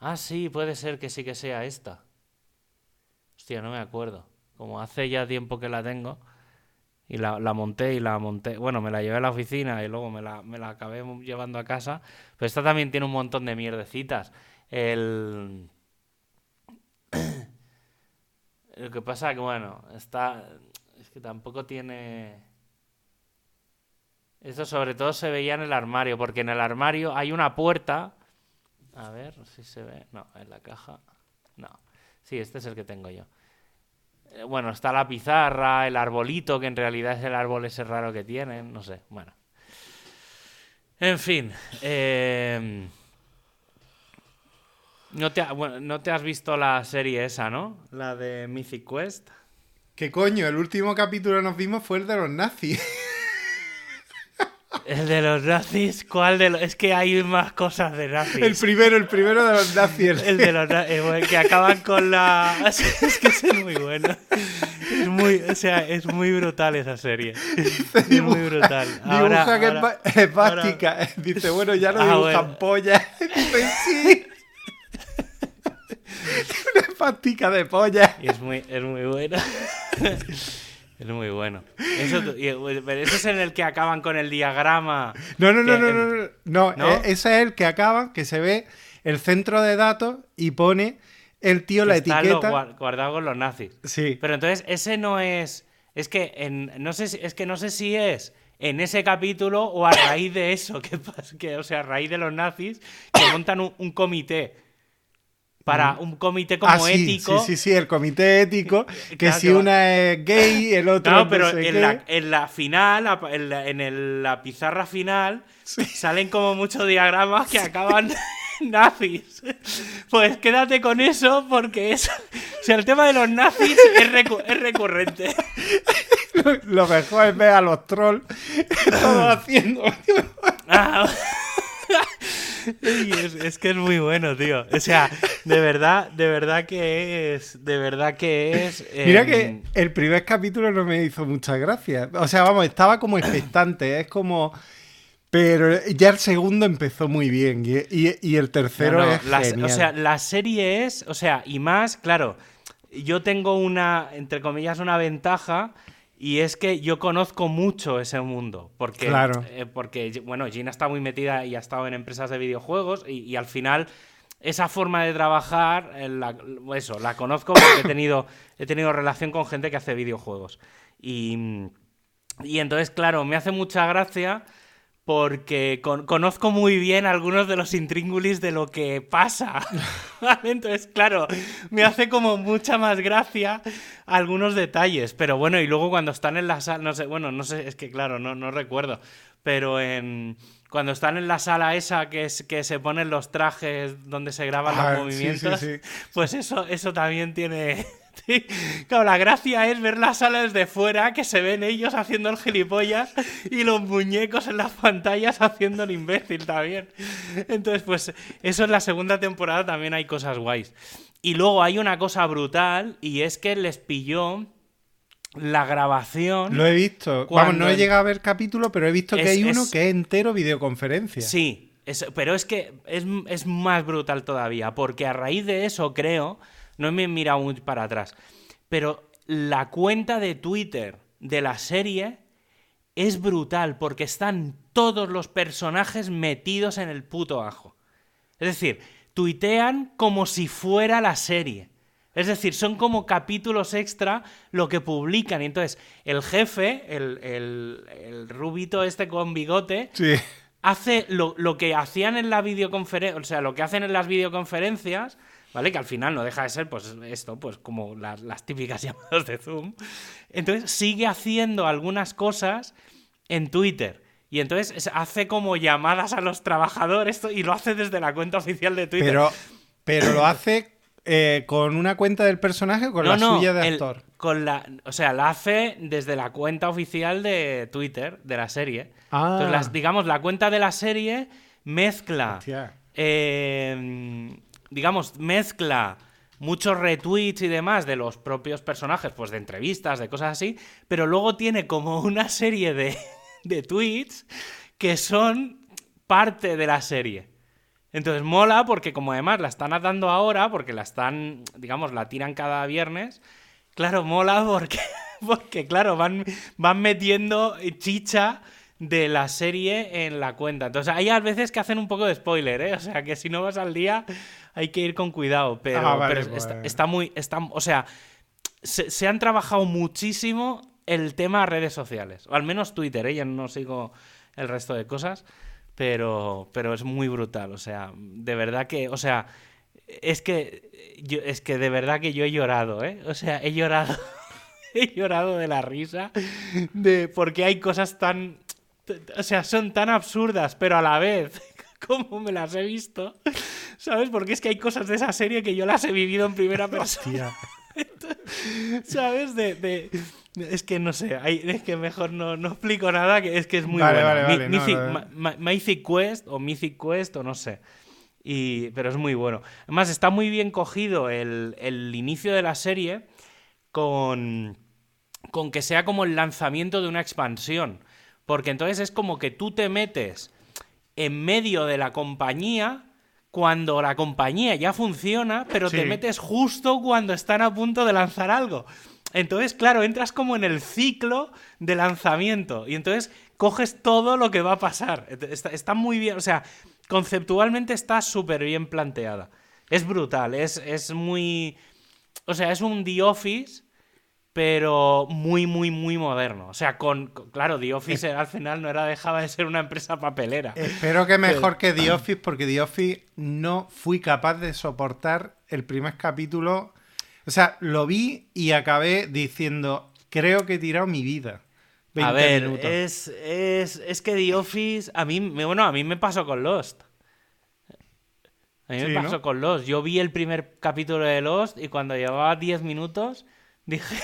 Ah, sí, puede ser que sí que sea esta. Hostia, no me acuerdo. Como hace ya tiempo que la tengo. Y la, monté y la monté. Bueno, me la llevé a la oficina y luego me la, me la acabé llevando a casa. Pero esta también tiene un montón de mierdecitas. El. Lo que pasa que, bueno, está. Es que tampoco tiene. Esto sobre todo se veía en el armario, porque en el armario hay una puerta. A ver si se ve. No, en la caja. No. Sí, este es el que tengo yo. Eh, Bueno, está la pizarra, el arbolito, que en realidad es el árbol ese raro que tienen. No sé, bueno. En fin. eh, no, te, no te has visto la serie esa, ¿no? La de Mythic Quest. ¿Qué coño? El último capítulo que nos vimos fue el de los nazis. El de los nazis, ¿cuál de los...? Es que hay más cosas de nazis. El primero, el primero de los nazis. el- de los na- eh, que acaban con la. Es que es muy bueno. Es muy, o sea, es muy brutal esa serie. Es muy brutal. Ahora, Dibuja que es ahora- ba- es bástica. Dice, bueno, ya no Ah, dibujan bueno. pollas. Dice, sí. Una espástica de pollas. Y es muy, es muy bueno. Es muy bueno. Eso, eh, pero ese es en el que acaban con el diagrama. No, no, no, no, no, no. No, ¿No? eh, ese es el que acaba, que se ve el centro de datos y pone el tío la que están los etiqueta. guar- guardados con los nazis. Sí. Pero entonces ese no es. Es que en, no sé si, es que no sé si es en ese capítulo o a raíz de eso, que, que o sea, a raíz de los nazis que montan un, un comité para un comité como ah, sí, ético. Sí, sí, sí, el comité ético. Que Claro, si una es gay, el otro no pero sé en qué. la, en la final, en la, en el- la pizarra final, salen como muchos diagramas que acaban nazis. Pues quédate con eso porque es. O sea, el tema de los nazis es, recu- es recurrente. Lo mejor es ver a los trolls todos haciendo. Ah. Y es, es que es muy bueno, tío. O sea, de verdad, de verdad que es. De verdad que es. Mira em, que el primer capítulo no me hizo muchas gracias. O sea, vamos, estaba como expectante. Es como. Pero ya el segundo empezó muy bien. Y, y- y el tercero no, no, es la- genial. o sea, la serie es. O sea, y más, claro. Yo tengo una, entre comillas, una ventaja. Y es que yo conozco mucho ese mundo. Porque, Claro. eh, porque bueno, Gina está muy metida y ha estado en empresas de videojuegos. Y, y al final, esa forma de trabajar, eh, la- eso, la conozco porque he tenido, he tenido relación con gente que hace videojuegos. Y, y entonces, claro, me hace mucha gracia porque con- conozco muy bien algunos de los intríngulis de lo que pasa. Entonces, claro, me hace como mucha más gracia algunos detalles. Pero bueno, y luego cuando están en la sala, no sé, bueno, no sé, es que claro, no, no recuerdo. Pero en, cuando están en la sala esa que, es, que se ponen los trajes donde se graban Ah, los sí, sí, movimientos, sí. pues eso, eso también tiene. Sí, Claro, la gracia es ver la sala desde fuera, que se ven ellos haciendo el gilipollas y los muñecos en las pantallas haciendo el imbécil también. Entonces, pues eso en la segunda temporada también hay cosas guays. Y luego hay una cosa brutal y es que les pilló la grabación. Lo he visto. Vamos, no he llegado a ver capítulo, pero he visto que Es- hay uno es- que es entero videoconferencia. Sí, es- pero es que es, es más brutal todavía, porque a raíz de eso creo, no me he mirado muy para atrás, pero la cuenta de Twitter de la serie es brutal, porque están todos los personajes metidos en el puto ajo. Es decir, tuitean como si fuera la serie. Es decir, son como capítulos extra lo que publican. Y entonces, el jefe, el, el, el rubito este con bigote, Sí. hace lo, lo que hacían en la videoconferencia, o sea, lo que hacen en las videoconferencias, ¿vale? Que al final no deja de ser, pues, esto, pues, como las, las típicas llamadas de Zoom. Entonces, sigue haciendo algunas cosas en Twitter. Y entonces es- hace como llamadas a los trabajadores y lo hace desde la cuenta oficial de Twitter. Pero, pero lo hace eh, con una cuenta del personaje o con la suya de el- actor. con la, o sea, la hace desde la cuenta oficial de Twitter de la serie. Ah. Entonces, las- digamos, la cuenta de la serie mezcla, eh, digamos, mezcla muchos retweets y demás de los propios personajes, pues de entrevistas, de cosas así, pero luego tiene como una serie de, de tweets que son parte de la serie. Entonces mola porque como además la están dando ahora, porque la están, digamos, la tiran cada viernes, claro, mola porque, porque claro, van, van metiendo chicha de la serie en la cuenta. Entonces hay a veces que hacen un poco de spoiler, ¿eh? O sea, que si no vas al día hay que ir con cuidado, pero, Ah, vale, pero pues. está, está muy... Está, o sea, se, se han trabajado muchísimo el tema redes sociales, o al menos Twitter, ¿eh? Ya no sigo el resto de cosas, pero, pero es muy brutal, o sea, de verdad que, o sea, es que, yo, es que de verdad que yo he llorado, ¿eh? O sea, he llorado, he llorado de la risa, de porque hay cosas tan, o sea, son tan absurdas, pero a la vez, como me las he visto, ¿sabes? Porque es que hay cosas de esa serie que yo las he vivido en primera persona. ¿Sabes? De, de- Es que no sé, hay- es que mejor no, no explico nada, que es que es muy Vale, bueno. vale, Mi- vale, no, Mythic, no, Ma- Ma- Mythic Quest o Mythic Quest o no sé. Y, pero es muy bueno. Además, está muy bien cogido el, el inicio de la serie con, con que sea como el lanzamiento de una expansión. Porque entonces es como que tú te metes en medio de la compañía cuando la compañía ya funciona, pero te metes justo cuando están a punto de lanzar algo. Entonces, claro, entras como en el ciclo de lanzamiento y entonces coges todo lo que va a pasar. Está, está muy bien, o sea, conceptualmente está súper bien planteada. Es brutal, es, es muy... O sea, es un The Office, pero muy, muy, muy moderno. O sea, con... con- claro, The Office al final no era dejaba de ser una empresa papelera. Espero que mejor que The Office, porque The Office no fui capaz de soportar el primer capítulo. O sea, lo vi y acabé diciendo, creo que he tirado mi vida. 20 A ver, minutos. es, es, es que The Office, a mí, bueno, a mí me pasó con Lost. A mí me pasó ¿no? con Lost. Yo vi el primer capítulo de Lost y cuando llevaba 10 minutos dije,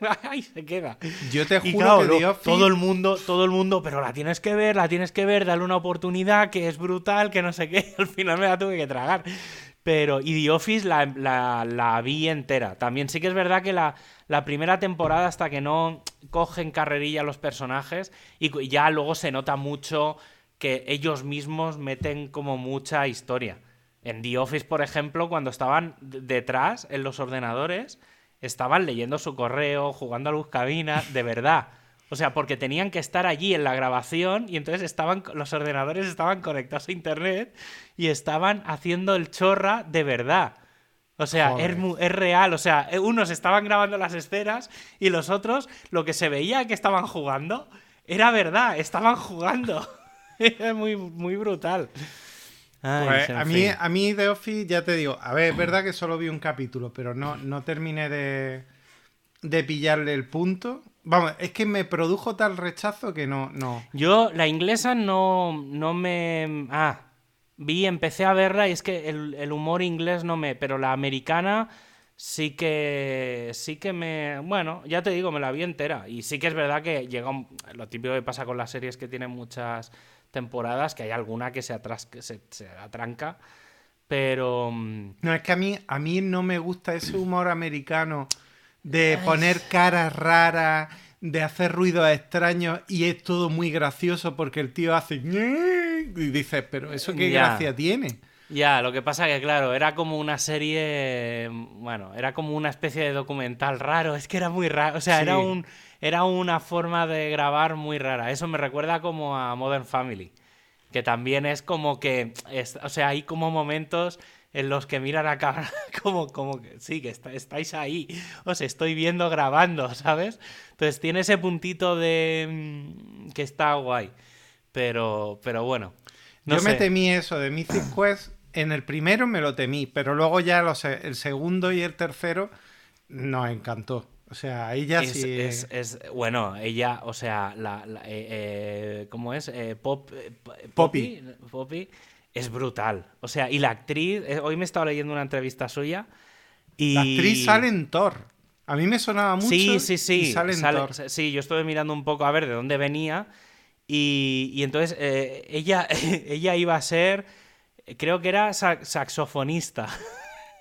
¡ay, se queda! Yo te juro claro, que lo- The Office... todo el mundo, todo el mundo, pero la tienes que ver, la tienes que ver, dale una oportunidad, que es brutal, que no sé qué. Al final me la tuve que tragar. Pero, y The Office la, la- la vi entera. También sí que es verdad que la, la primera temporada, hasta que no cogen carrerilla los personajes, y ya luego se nota mucho que ellos mismos meten como mucha historia. En The Office, por ejemplo, cuando estaban detrás, en los ordenadores, estaban leyendo su correo, jugando a buscabinas, de verdad. O sea, porque tenían que estar allí en la grabación y entonces estaban los ordenadores estaban conectados a internet y estaban haciendo el chorra de verdad. O sea, es real. O sea, eh, unos estaban grabando las escenas y los otros, lo que se veía que estaban jugando, era verdad, estaban jugando. Era muy, muy brutal. Ay, Pues, a, mí, a mí The Office, ya te digo, a ver, es verdad que solo vi un capítulo, pero no, no terminé de, de pillarle el punto. Vamos, es que me produjo tal rechazo que no, no. Yo, la inglesa no, no me... Ah, vi, empecé a verla y es que el, el humor inglés no me... Pero la americana sí que... Sí que me... Bueno, ya te digo, me la vi entera. Y sí que es verdad que llega un- Lo típico que pasa con las series que tienen muchas temporadas, que hay alguna que se, atras... que se, se atranca. Pero... mm, No, es que a mí, a mí no me gusta ese humor americano de poner caras raras, de hacer ruidos extraños y es todo muy gracioso porque el tío hace... Y dices, pero eso qué Ya. gracia tiene. Ya, lo que pasa que, claro, era como una serie. Bueno, era como una especie de documental raro. Es que era muy raro. O sea, Sí. era, un, era una forma de grabar muy rara. Eso me recuerda como a Modern Family. Que también es como que. es- o sea, hay como momentos en los que miran a cámara como, como que sí, que está- estáis ahí. Os estoy viendo grabando, ¿sabes? Entonces tiene ese puntito de. mm, que está guay. Pero, pero bueno. no Yo me temí eso de Mythic Quest. En el primero me lo temí, pero luego ya los- el segundo y el tercero nos encantó. O sea, es, sí. es- es- bueno, ella, o sea, la, la- eh, eh, ¿cómo es? Eh, Pop, eh, Poppy, Poppy es brutal. O sea, y la actriz, hoy me he estado leyendo una entrevista suya y... La actriz sale en Thor. A mí me sonaba mucho. Sí, sí, sí. sale en sale- Thor. Sí, yo estuve mirando un poco a ver de dónde venía. Y, y entonces ella, ella iba a ser, creo que era sa- saxofonista.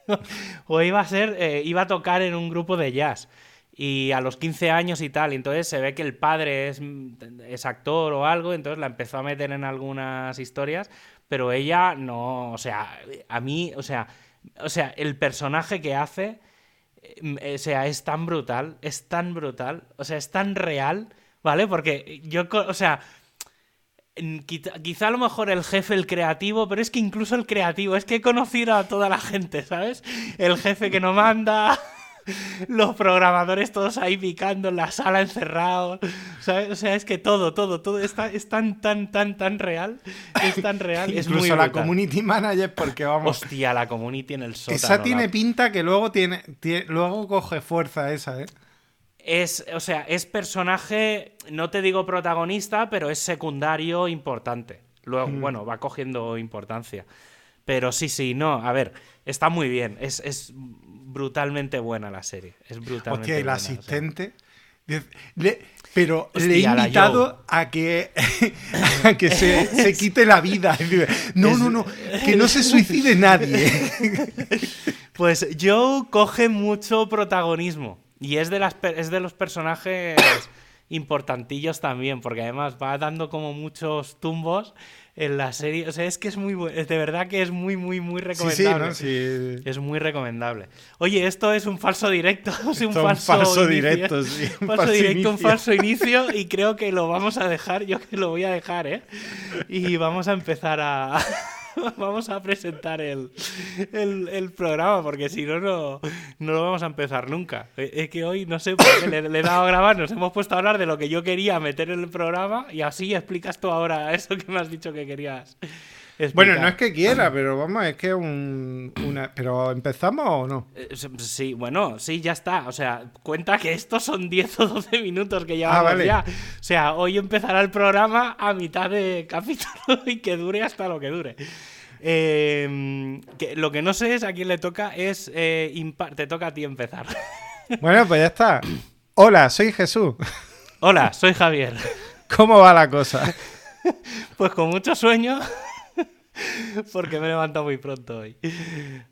o iba a ser, iba a tocar en un grupo de jazz. Y a los 15 años y tal, y entonces se ve que el padre es, es actor o algo, entonces la empezó a meter en algunas historias pero ella no, o sea, a mí, o sea, o sea, el personaje que hace, eh, o sea, es tan brutal, es tan brutal, o sea, es tan real, ¿vale? Porque yo, o sea, Quizá, a lo mejor el jefe, el creativo, pero es que incluso el creativo, es que he conocido a toda la gente, ¿sabes? El jefe que no manda, los programadores todos ahí picando en la sala encerrados. O sea, es que todo, todo, todo está, es tan, tan, tan, tan real. Es tan real. es muy la community manager, porque vamos. Hostia, la community en el sótano. Esa tiene pinta que luego tiene, luego coge fuerza esa, ¿eh? Es, o sea, es personaje, no te digo protagonista, pero es secundario importante. Luego, mm. bueno, va cogiendo importancia. Pero sí, sí, no, a ver, está muy bien. Es, es brutalmente buena la serie. Es brutalmente el asistente. pero le he invitado a que, que se, quite la vida. No, no, no, que no se suicide nadie. Pues Joe coge mucho protagonismo. Y es de, las, es de los personajes importantillos también, porque además va dando como muchos tumbos en la serie. O sea, es que es muy de verdad que es muy, muy, muy recomendable. Sí, Es muy recomendable. Oye, esto es un falso directo. Es un falso, directo, sí. Un falso, directo, un falso inicio. Y creo que lo vamos a dejar. Yo que lo voy a dejar, ¿eh? Y vamos a empezar a. vamos a presentar el, el, programa, porque si no, no, lo vamos a empezar nunca. Es que hoy, no sé, por qué le, he dado a grabar, nos hemos puesto a hablar de lo que yo quería meter en el programa y así explicas tú ahora eso que me has dicho que querías. Bueno, no es que quiera, pero vamos, es que un, una... ¿Pero empezamos o no? Eh, sí, bueno, sí, ya está. O sea, cuenta que estos son 10 o 12 minutos que llevamos ah, ya. O sea, hoy empezará el programa a mitad de capítulo y que dure hasta lo que dure. Em, lo que no sé es a quién le toca es... Eh, te toca a ti empezar. Bueno, pues ya está. Hola, soy Jesús. Hola, soy Javier. ¿Cómo va la cosa? Pues con mucho sueño. Porque me he levantado muy pronto hoy.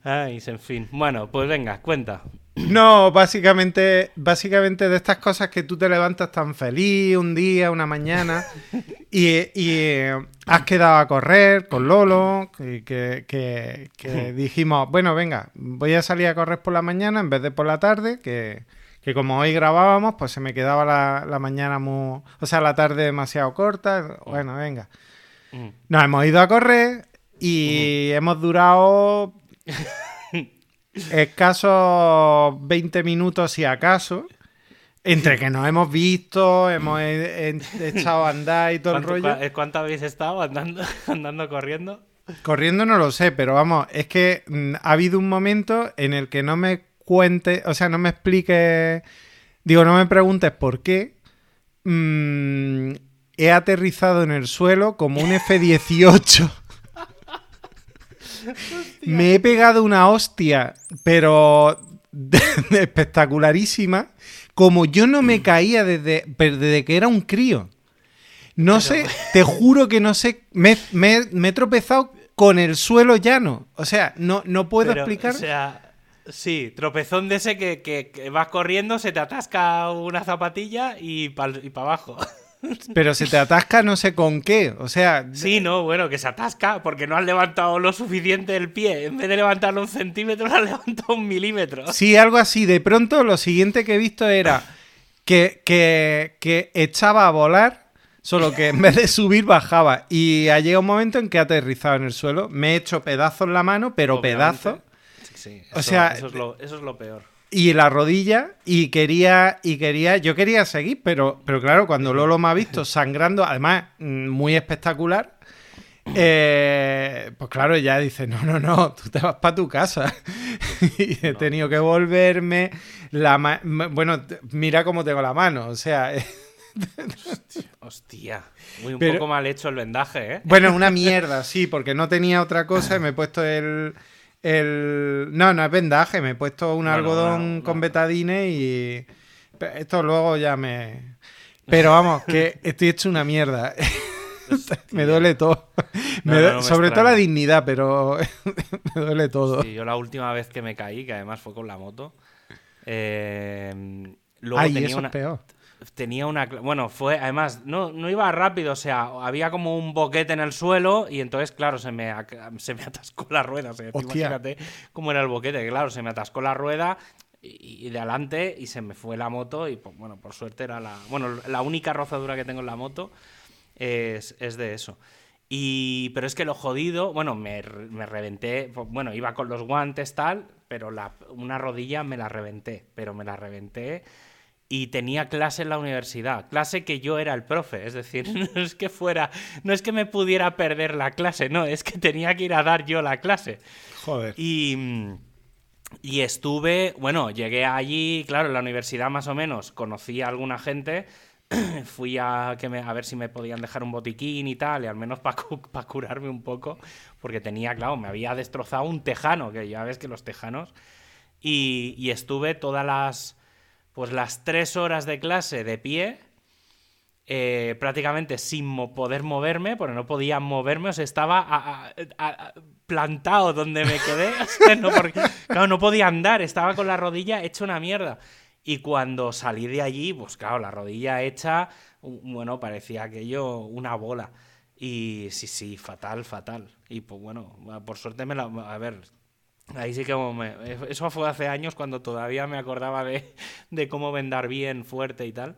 Ay, en fin. Bueno, pues venga, cuenta. No, básicamente, básicamente de estas cosas que tú te levantas tan feliz un día, una mañana, y, eh, has quedado a correr con Lolo, que, que, dijimos, bueno, venga, voy a salir a correr por la mañana en vez de por la tarde, que, como hoy grabábamos, pues se me quedaba la, la mañana muy... O sea, la tarde demasiado corta. Bueno, venga. Mm. Nos hemos ido a correr, y hemos durado escasos 20 minutos, si acaso. Entre que nos hemos visto, hemos echado a andar y todo el rollo. ¿Cuánto habéis estado andando, andando corriendo? Corriendo no lo sé, pero vamos, es que mm, ha habido un momento en el que no me cuente, o sea, no me explique, digo, no me preguntes por qué. Mm, he aterrizado en el suelo como un F-18. Me he pegado una hostia, pero espectacularísima, como yo no me caía desde, desde que era un crío. No sé, te juro que no sé, me, he tropezado con el suelo llano. O sea, no, no puedo explicar. O sea, sí, tropezón de ese que, vas corriendo, se te atasca una zapatilla y para y abajo. Pero se te atasca no sé con qué, o sea... Sí, no, bueno, que se atasca porque no has levantado lo suficiente el pie. En vez de levantarlo un centímetro, lo has levantado un milímetro. Sí, algo así. De pronto lo siguiente que he visto era que, que, echaba a volar, solo que en vez de subir bajaba. Y ha llegado un momento en que ha aterrizado en el suelo. Me he hecho pedazos en la mano, pero pedazos. Sí, o sea, eso es lo peor y la rodilla y quería y quería yo quería seguir pero pero claro cuando Lolo me ha visto sangrando además mm, muy espectacular eh, pues claro ya dice no no no tú te vas para tu casa y he tenido que volverme la bueno mira cómo tengo la mano o sea hostia, muy un poco mal hecho el vendaje eh bueno una mierda sí porque no tenía otra cosa y me he puesto el el... No, no es vendaje, me he puesto un algodón con betadine y... Esto luego ya me... Pero vamos, que estoy hecho una mierda. me duele todo. sobre todo la dignidad, pero me duele todo. yo la última vez que me caí, que además fue con la moto, eh, luego Ay, tenía eso una... es peor. Tenía una... Bueno, fue... Además, no, no iba rápido, o sea, había como un boquete en el suelo y entonces, claro, se me, se me atascó la rueda. O sea, imagínate cómo era el boquete, que claro, se me atascó la rueda y, y de adelante y se me fue la moto y, pues, bueno, por suerte era la... Bueno, la única rozadura que tengo en la moto es, es de eso. Y, pero es que lo jodido, bueno, me, me reventé, pues, bueno, iba con los guantes tal, pero la, una rodilla me la reventé, pero me la reventé y tenía clase en la universidad, clase que yo era el profe, es decir, no es que fuera, no es que me pudiera perder la clase, no, es que tenía que ir a dar yo la clase. Joder. Y, y estuve, bueno, llegué allí, claro, en la universidad más o menos, conocí a alguna gente, fui a, que me- a ver si me podían dejar un botiquín y tal, y al menos para curarme un poco, porque tenía, claro, me había destrozado un tejano, que ya ves que los tejanos, y, y estuve todas las, pues las tres horas de clase de pie, eh, prácticamente sin poder moverme, porque no podía moverme, o sea, estaba a- plantado donde me quedé, o sea, no, porque, no podía andar, estaba con la rodilla hecha una mierda. Y cuando salí de allí, pues claro, la rodilla hecha, bueno, parecía aquello una bola. Y sí, sí, fatal, fatal. Y pues bueno, por suerte me la... A ver, ahí sí que me- Eso fue hace años cuando todavía me acordaba de, de cómo vendar bien, fuerte y tal.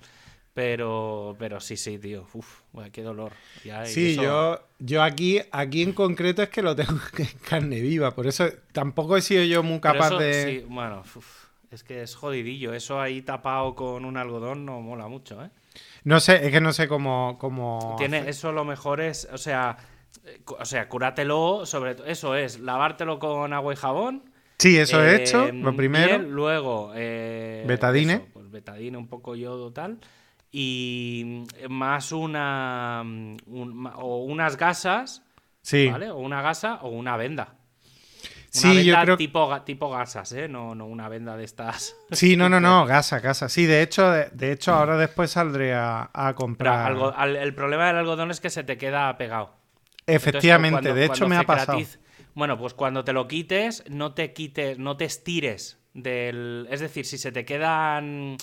Pero, pero sí, sí, tío. Uf, qué dolor. Ya, Sí, eso- yo, yo aquí, aquí en concreto es que lo tengo en carne viva. Por eso tampoco he sido yo muy capaz eso, de. sí, bueno, uf, es que es jodidillo. Eso ahí tapado con un algodón no mola mucho, ¿eh? No sé, es que no sé cómo. cómo Tiene, hacer. eso lo mejor es, o sea, o sea, cúratelo, sobre todo, eso es, lavártelo con agua y jabón. Sí, eso he eh, hecho, lo primero. luego, eh, Betadine. eso, pues betadine, un poco yodo, tal. Y mm, más una. mm, un- o unas gasas, Sí. ¿vale? O una gasa o una venda. Una Sí, yo venda creo- tipo, tipo gasas, ¿eh? No, no una venda de estas. Sí, no, no, no, gasa, gasa. Sí, de hecho, de, de hecho ahora después saldré a, a Pero comprar. algo- al- el problema del algodón es que se te queda pegado. Efectivamente, Entonces, cuando- de hecho me ha pasado. Bueno, pues cuando te lo quites, no te quites, no te estires del. Es decir, si se te quedan.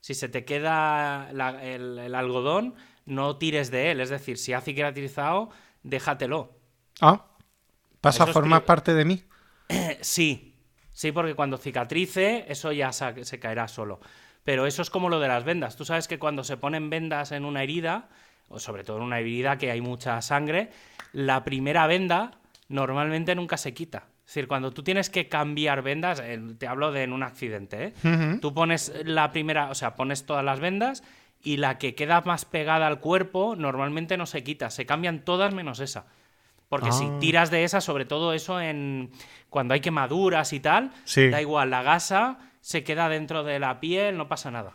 Si se te queda la- el, el algodón, no tires de él. Es decir, si ha cicatrizado, déjatelo. Ah, pasa a Eso formar parte de mí. Sí, sí, porque cuando cicatrice, eso ya se, se caerá solo. Pero eso es como lo de las vendas. Tú sabes que cuando se ponen vendas en una herida, sobre todo en una herida que hay mucha sangre, la primera venda normalmente nunca se quita. Es decir, cuando tú tienes que cambiar vendas, te hablo de en un accidente, ¿eh? Tú pones la primera, o sea, pones todas las vendas y la que queda más pegada al cuerpo normalmente no se quita, se cambian todas menos esa. Porque si Ah. tiras de esa, sobre todo eso en cuando hay quemaduras y tal, Sí. da igual, la gasa se queda dentro de la piel, no pasa nada.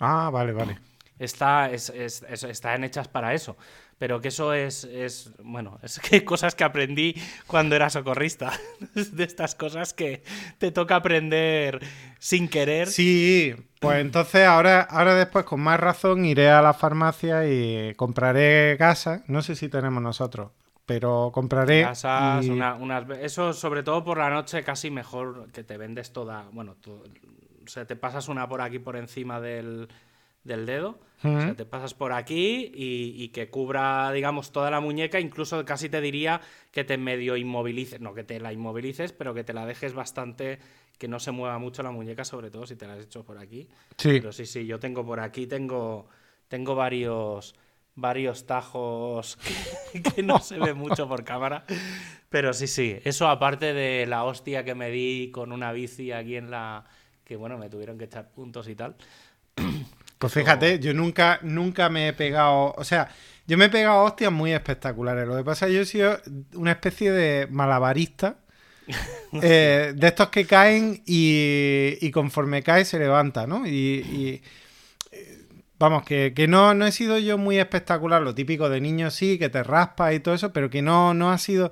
Ah, vale, vale. Está, es- es- es- están hechas para eso. Pero que eso es, es, bueno, es que cosas que aprendí cuando era socorrista. De estas cosas que te toca aprender sin querer. Sí, pues entonces ahora, ahora después con más razón iré a la farmacia y compraré gasa. No sé si tenemos nosotros, pero compraré. Gasas, y- una- unas, eso sobre todo por la noche casi mejor que te vendes toda, bueno, tú- o sea, te pasas una por aquí por encima del, del dedo, o sea, te pasas por aquí y, y que cubra, digamos, toda la muñeca, incluso casi te diría que te medio inmovilices, no que te la inmovilices, pero que te la dejes bastante, que no se mueva mucho la muñeca, sobre todo si te la has hecho por aquí. Sí. Pero sí, sí, yo tengo por aquí, tengo, tengo varios, varios tajos que, que no se ve mucho por cámara. Pero sí, sí, eso aparte de la hostia que me di con una bici aquí en la... que bueno, me tuvieron que echar puntos y tal. Pues fíjate, yo nunca, nunca me he pegado. O sea, yo me he pegado hostias muy espectaculares. Lo que pasa es que yo he sido una especie de malabarista. eh, de estos que caen y, y conforme cae se levanta, ¿no? Y, y, eh, vamos, que, que no, no he sido yo muy espectacular. Lo típico de niño sí, que te raspas y todo eso, pero que no, no ha sido.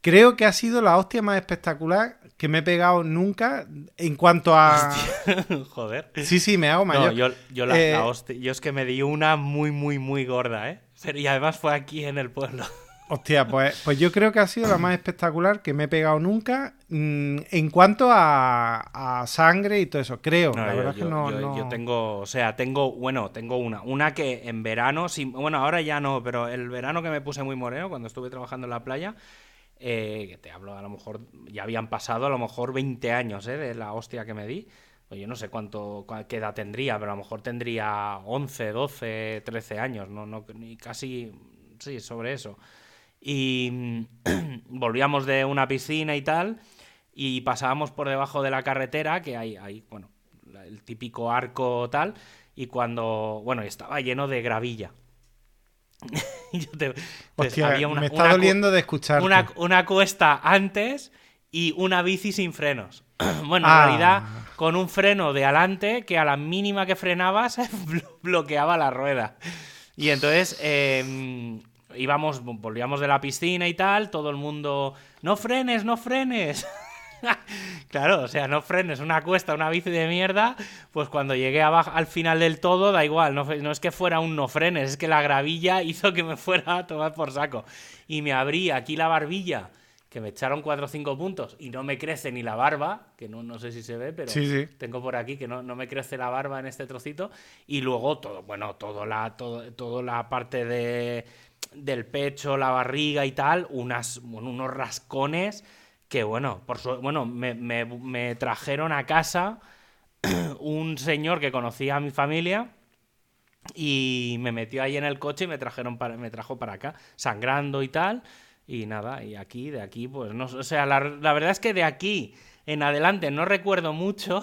Creo que ha sido la hostia más espectacular que me he pegado nunca en cuanto a. Joder. Sí, sí, me hago mayor. No, yo, yo la, Eh, la hostia- yo es que me di una muy, muy, muy gorda, ¿eh? Pero, y además fue aquí en el pueblo. Hostia, pues, pues yo creo que ha sido la más espectacular que me he pegado nunca mm, en cuanto a, a sangre y todo eso. Creo, No, la yo, verdad es que yo- no, yo- no- yo tengo, o sea, tengo, bueno, tengo una. Una que en verano, sí, bueno, ahora ya no, pero el verano que me puse muy moreno, cuando estuve trabajando en la playa, eh, que te hablo, a lo mejor, ya habían pasado a lo mejor 20 años, ¿eh? De la hostia que me di. Pues yo no sé cuánto, edad tendría, pero a lo mejor tendría 11, 12, 13 años, no, no, casi, sí, sobre eso. Y mm, volvíamos de una piscina y tal, y pasábamos por debajo de la carretera, que hay, hay bueno, el típico arco tal, y cuando, bueno, estaba lleno de gravilla. Y yo te- entonces, Hostia, había una- me está una doliendo de escucharte. una, una cuesta antes y una bici sin frenos. bueno, Ah. en realidad con un freno de adelante que a la mínima que frenabas blo- bloqueaba la rueda. Y entonces eh, íbamos, volvíamos de la piscina y tal, todo el mundo, no frenes, no frenes. Claro, o sea, no frenes una cuesta, una bici de mierda, pues cuando llegué abajo, al final del todo, da igual, no, es que fuera un no frenes, es que la gravilla hizo que me fuera a tomar por saco. Y me abrí aquí la barbilla, que me echaron 4 o 5 puntos, y no me crece ni la barba, que no, no sé si se ve, pero Sí, sí. tengo por aquí que no, no me crece la barba en este trocito, y luego todo, bueno, todo la, todo, toda la parte de, del pecho, la barriga y tal, unas, bueno, unos rascones que bueno, por su- bueno, me, me- trajeron a casa un señor que conocía a mi familia y me metió ahí en el coche y me trajeron para, me trajo para acá, sangrando y tal. Y nada, y aquí, de aquí, pues no, o sea, la, la verdad es que de aquí en adelante no recuerdo mucho,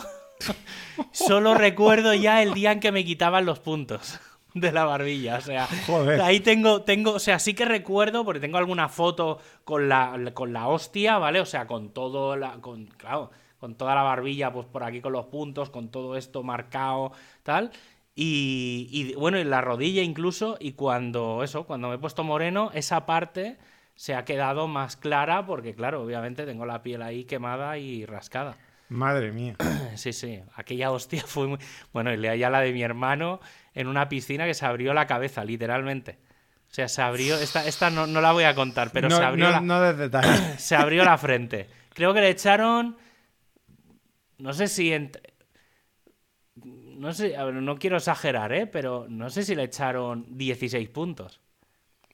solo recuerdo ya el día en que me quitaban los puntos de la barbilla, o sea, Joder. ahí tengo, tengo, o sea, sí que recuerdo, porque tengo alguna foto con la, con la hostia, ¿vale? O sea, con todo la, con, claro, con toda la barbilla, pues por aquí con los puntos, con todo esto marcado, tal. Y, y, bueno, y la rodilla incluso, y cuando eso, cuando me he puesto moreno, esa parte se ha quedado más clara, porque claro, obviamente tengo la piel ahí quemada y rascada. Madre mía. Sí, sí, aquella hostia fue muy... Bueno, y ya la de mi hermano en una piscina que se abrió la cabeza, literalmente. O sea, se abrió... Esta, esta no, no la voy a contar, pero no, se abrió no, la... no des detalles. Se abrió la frente. Creo que le echaron... No sé si... No sé, a ver, no quiero exagerar, ¿eh? Pero no sé si le echaron 16 puntos.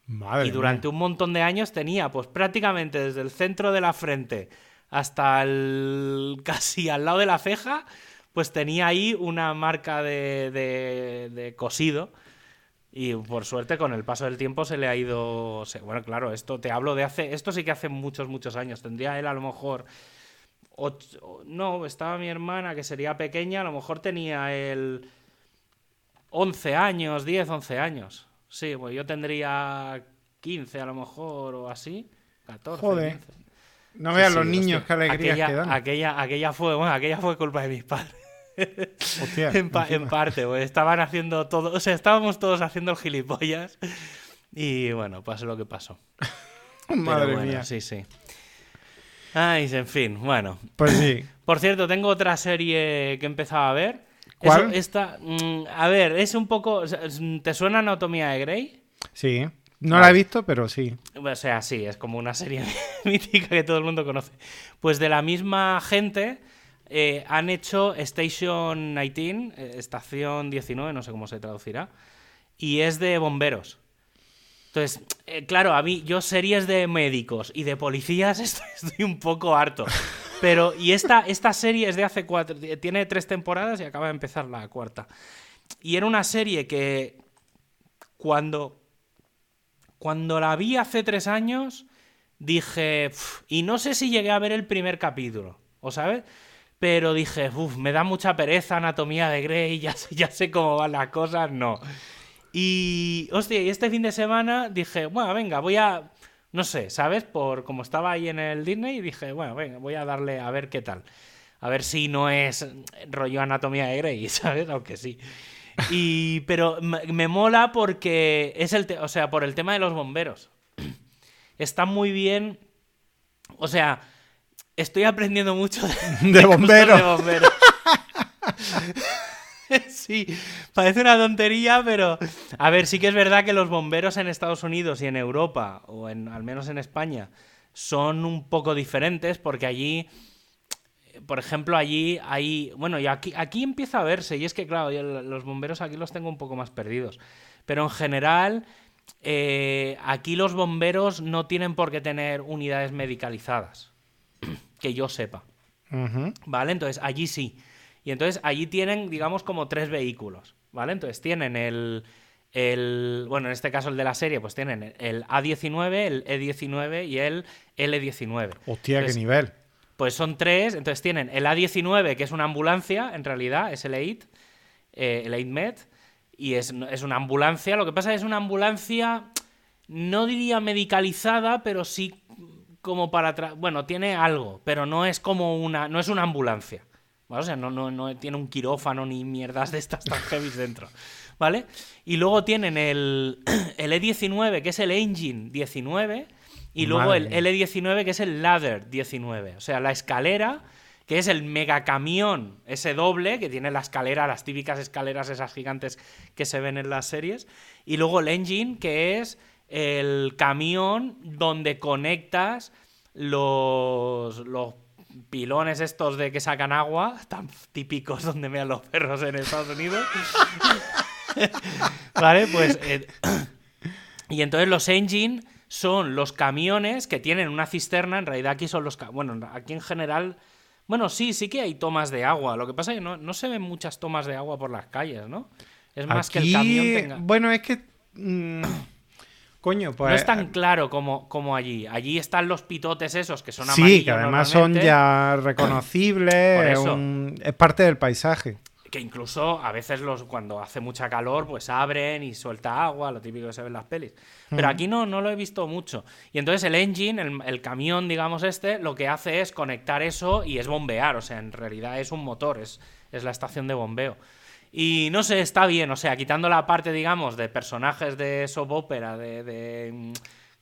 Madre Y durante mía. un montón de años tenía, pues prácticamente desde el centro de la frente hasta el casi al lado de la ceja, pues tenía ahí una marca de, de- de cosido. Y por suerte, con el paso del tiempo se le ha ido. Bueno, claro, esto te hablo de hace. Esto sí que hace muchos, muchos años. Tendría él a lo mejor. ocho- no, estaba mi hermana, que sería pequeña, a lo mejor tenía él 11 años, 10, 11 años. Sí, pues yo tendría 15 a lo mejor o así. 14. Joder, 15. No Sí, sí, los niños hostia, qué alegrías aquella, que dan. Aquella, aquella fue, bueno, aquella fue culpa de mis padres. Hostia, en, pa- en parte, pues estaban haciendo todo, o sea, estábamos todos haciendo el gilipollas. Y bueno, pasó lo que pasó. Madre bueno, mía. Sí, sí. Ay, en fin, bueno. Pues sí. Por cierto, tengo otra serie que he empezado a ver. ¿Cuál? Eso- esta, mm, a ver, es un poco. ¿Te suena Anatomía de Grey? Sí. No la he visto, pero sí. O sea, sí, es como una serie mítica que todo el mundo conoce. Pues de la misma gente eh, han hecho Station 19, eh, Estación 19, no sé cómo se traducirá, y es de bomberos. Entonces, eh, claro, a mí, yo series de médicos y de policías estoy, un poco harto. Pero, y esta, esta serie es de hace cuatro, tiene tres temporadas y acaba de empezar la cuarta. Y era una serie que cuando cuando la vi hace tres años, dije, y no sé si llegué a ver el primer capítulo, ¿o sabes? Pero dije, uff, me da mucha pereza anatomía de Grey, ya sé, ya sé cómo van las cosas, no. Y, hostia, y este fin de semana dije, bueno, venga, voy a, no sé, ¿sabes? Por como estaba ahí en el Disney, dije, bueno, venga, voy a darle a ver qué tal. A ver si no es rollo anatomía de Grey, ¿sabes? Aunque sí. Y, pero me, mola porque es el, o sea, por el tema de los bomberos. Está muy bien, o sea, estoy aprendiendo mucho de, De sí, parece una tontería, pero a ver, sí que es verdad que los bomberos en Estados Unidos y en Europa, o en, al menos en España, son un poco diferentes porque allí, por ejemplo, allí hay, bueno, y aquí, aquí empieza a verse, y es que claro, los bomberos aquí los tengo un poco más perdidos, pero en general... Eh, aquí los bomberos no tienen por qué tener unidades medicalizadas, que yo sepa. ¿Vale? Entonces, allí sí. Y entonces allí tienen, digamos, como tres vehículos, ¿vale? Entonces tienen el, el, bueno, en este caso el de la serie, pues tienen el A19, el E19 y el L19. Hostia, qué nivel. Pues son tres, entonces tienen el A19, que es una ambulancia, en realidad, es el EIT, eh, el EIT-MED, y es, es, una ambulancia, lo que pasa es que es una ambulancia, no diría medicalizada, pero sí como para... Bueno, tiene algo, pero no es como una, no es una ambulancia. O sea, no, no, no, tiene un quirófano ni mierdas de estas tan heavy dentro. ¿Vale? Y luego tienen el, el E19, que es el Engine 19, y luego el L19, que es el Ladder 19. O sea, la escalera, que es el megacamión, ese doble, que tiene la escalera, las típicas escaleras esas gigantes que se ven en las series. Y luego el Engine, que es el camión donde conectas los, los pilones estos de que sacan agua, tan típicos donde vean los perros en Estados Unidos. vale, pues... Eh, y entonces los engine son los camiones que tienen una cisterna, en realidad aquí son los... Bueno, aquí en general... Bueno, sí, sí que hay tomas de agua. Lo que pasa es que no, se ven muchas tomas de agua por las calles, ¿no? Es más que el camión tenga... Bueno, es que... Coño, pues. No es tan claro como, como allí. Allí están los pitotes esos que son amarillos. Sí, que además son ya reconocibles. Es parte del paisaje. Que incluso a veces los cuando hace mucha calor, pues abren y suelta agua, lo típico que se ve en las pelis. Pero aquí no, no lo he visto mucho. Y entonces el engine, el, el, camión, digamos este, lo que hace es conectar eso y es bombear. O sea, en realidad es un motor, es, es la estación de bombeo. Y no sé, está bien, o sea, quitando la parte, digamos, de personajes de soap opera, de,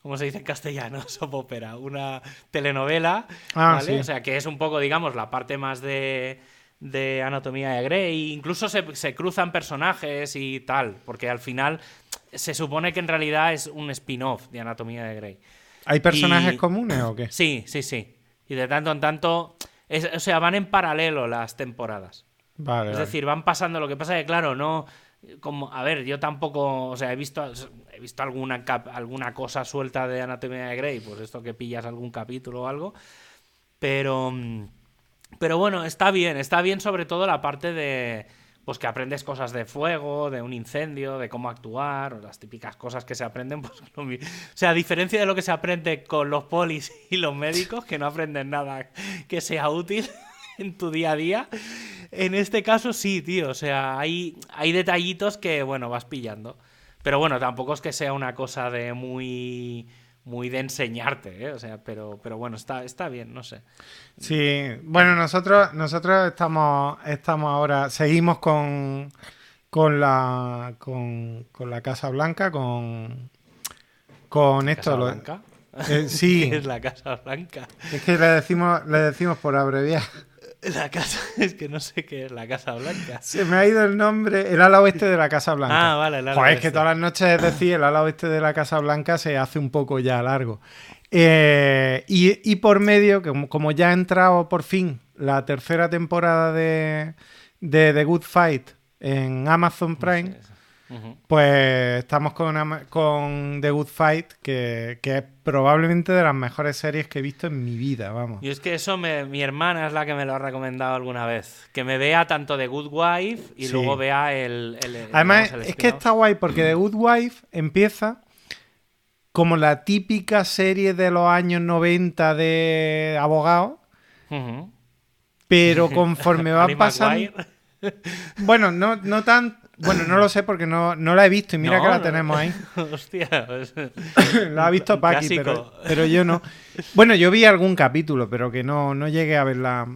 ¿cómo se dice en castellano? Soap opera, una telenovela, ah, ¿vale? O sea, que es un poco, digamos, la parte más de, de Anatomía de Grey. Incluso se, se, cruzan personajes y tal, porque al final se supone que en realidad es un spin-off de Anatomía de Grey. ¿Hay personajes comunes o qué? Sí, sí, sí. Y de tanto en tanto, o sea, van en paralelo las temporadas es decir, van pasando. Lo que pasa es que, claro, no. Como, a ver, yo tampoco. O sea, he visto, he visto alguna, alguna cosa suelta de Anatomía de Grey, pues esto que pillas algún capítulo o algo. Pero. Pero bueno, está bien. Está bien, sobre todo, la parte de. Pues que aprendes cosas de fuego, de un incendio, de cómo actuar, o las típicas cosas que se aprenden. Pues, o sea, a diferencia de lo que se aprende con los polis y los médicos, que no aprenden nada que sea útil en tu día a día. En este caso sí, tío. O sea, hay, hay detallitos que, bueno, vas pillando. Pero bueno, tampoco es que sea una cosa de muy muy de enseñarte, ¿eh? o sea, pero, pero bueno, está, está bien, no sé. Sí, bueno, nosotros, nosotros estamos, estamos ahora, seguimos con, con la con, con la Casa Blanca, con, con esto. ¿Casa Blanca? Eh, sí. es la Casa Blanca? Es que le decimos, le decimos por abreviar. La casa, es que no sé qué es la Casa Blanca. Se me ha ido el nombre, el ala oeste de la Casa Blanca. Ah, vale, el ala Joder, es que todas las noches, es decir, el ala oeste de la Casa Blanca se hace un poco ya largo. Eh, y, por medio, como, ya ha entrado por fin la tercera temporada de, de The Good Fight en Amazon Prime, pues estamos con, con The Good Fight, que, es probablemente de las mejores series que he visto en mi vida, vamos. Y es que eso mi hermana es la que me lo ha recomendado alguna vez. Que me vea tanto The Good Wife y luego vea el... Además, es que está guay porque The Good Wife empieza como la típica serie de los años 90 de abogados. Pero conforme van pasando... Bueno, no, no tan bueno, no lo sé porque no, la he visto y mira que la tenemos ahí. Hostia. Pues... la ha visto Paqui, pero, yo no. Bueno, yo vi algún capítulo, pero que no, no llegué a verla.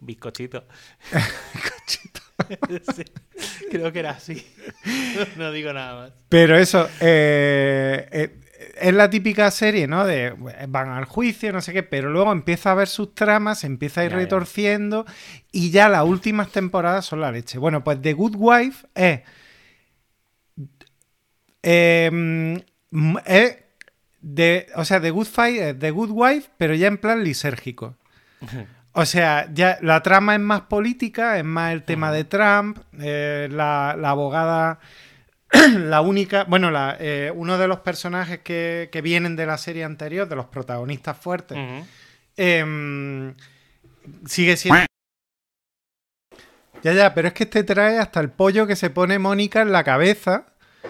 Bizcochito. Bizcochito. creo que era así. No, digo nada más. Pero eso, eh, eh, es la típica serie, ¿no? De van al juicio, no sé qué, pero luego empieza a ver sus tramas, se empieza a ir Ya, ya. retorciendo y ya las últimas temporadas son la leche. Bueno, pues The Good Wife es. eh, es de, o sea, The Good Fight es The Good Wife, pero ya en plan lisérgico. O sea, ya la trama es más política, es más el tema de Trump, eh, la, la abogada, la única, bueno, la, eh, uno de los personajes que, que vienen de la serie anterior, de los protagonistas fuertes, em, sigue siendo... Ya, ya, pero es que este trae hasta el pollo que se pone Mónica en la cabeza